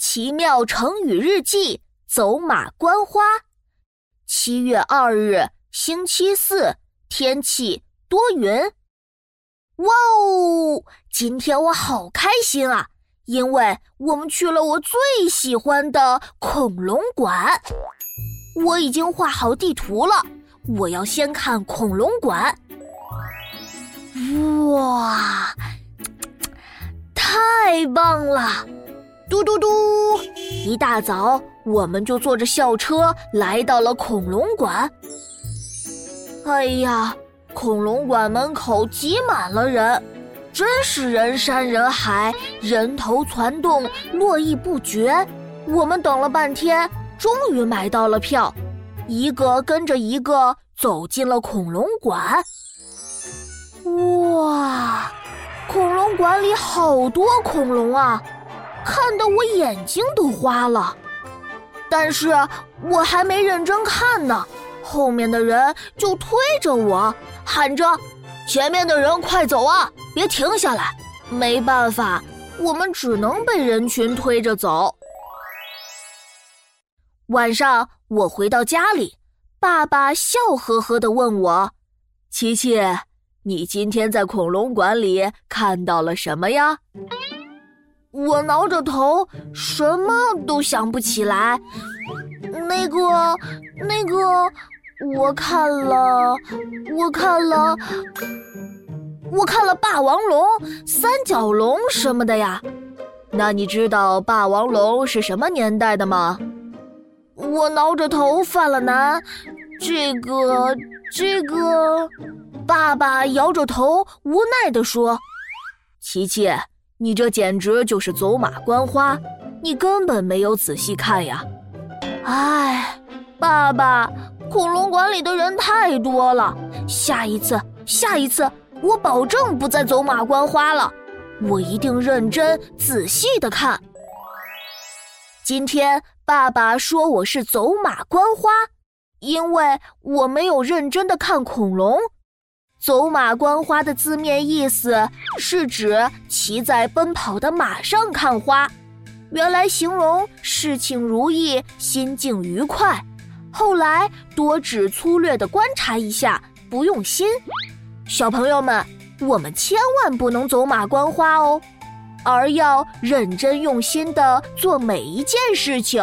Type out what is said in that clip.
奇妙成语日记：走马观花。七月二日，星期四，天气多云。哇哦，今天我好开心啊，因为我们去了我最喜欢的恐龙馆。我已经画好地图了，我要先看恐龙馆。哇，太棒了！嘟嘟嘟！一大早，我们就坐着校车来到了恐龙馆。哎呀，恐龙馆门口挤满了人，真是人山人海，人头攒动，络绎不绝。我们等了半天，终于买到了票，一个跟着一个走进了恐龙馆。哇，恐龙馆里好多恐龙啊！看得我眼睛都花了，但是我还没认真看呢，后面的人就推着我，喊着：“前面的人快走啊，别停下来！”没办法，我们只能被人群推着走。晚上我回到家里，爸爸笑呵呵的问我：“琪琪，你今天在恐龙馆里看到了什么呀？”我挠着头，什么都想不起来。那个，那个，我看了，我看了，我看了霸王龙、三角龙什么的呀。那你知道霸王龙是什么年代的吗？我挠着头犯了难。这个，这个，爸爸摇着头无奈地说：“琪琪。”你这简直就是走马观花，你根本没有仔细看呀！哎，爸爸，恐龙馆里的人太多了，下一次，下一次，我保证不再走马观花了，我一定认真仔细的看。今天爸爸说我是走马观花，因为我没有认真的看恐龙。走马观花的字面意思是指骑在奔跑的马上看花，原来形容事情如意、心境愉快。后来多指粗略的观察一下，不用心。小朋友们，我们千万不能走马观花哦，而要认真用心的做每一件事情。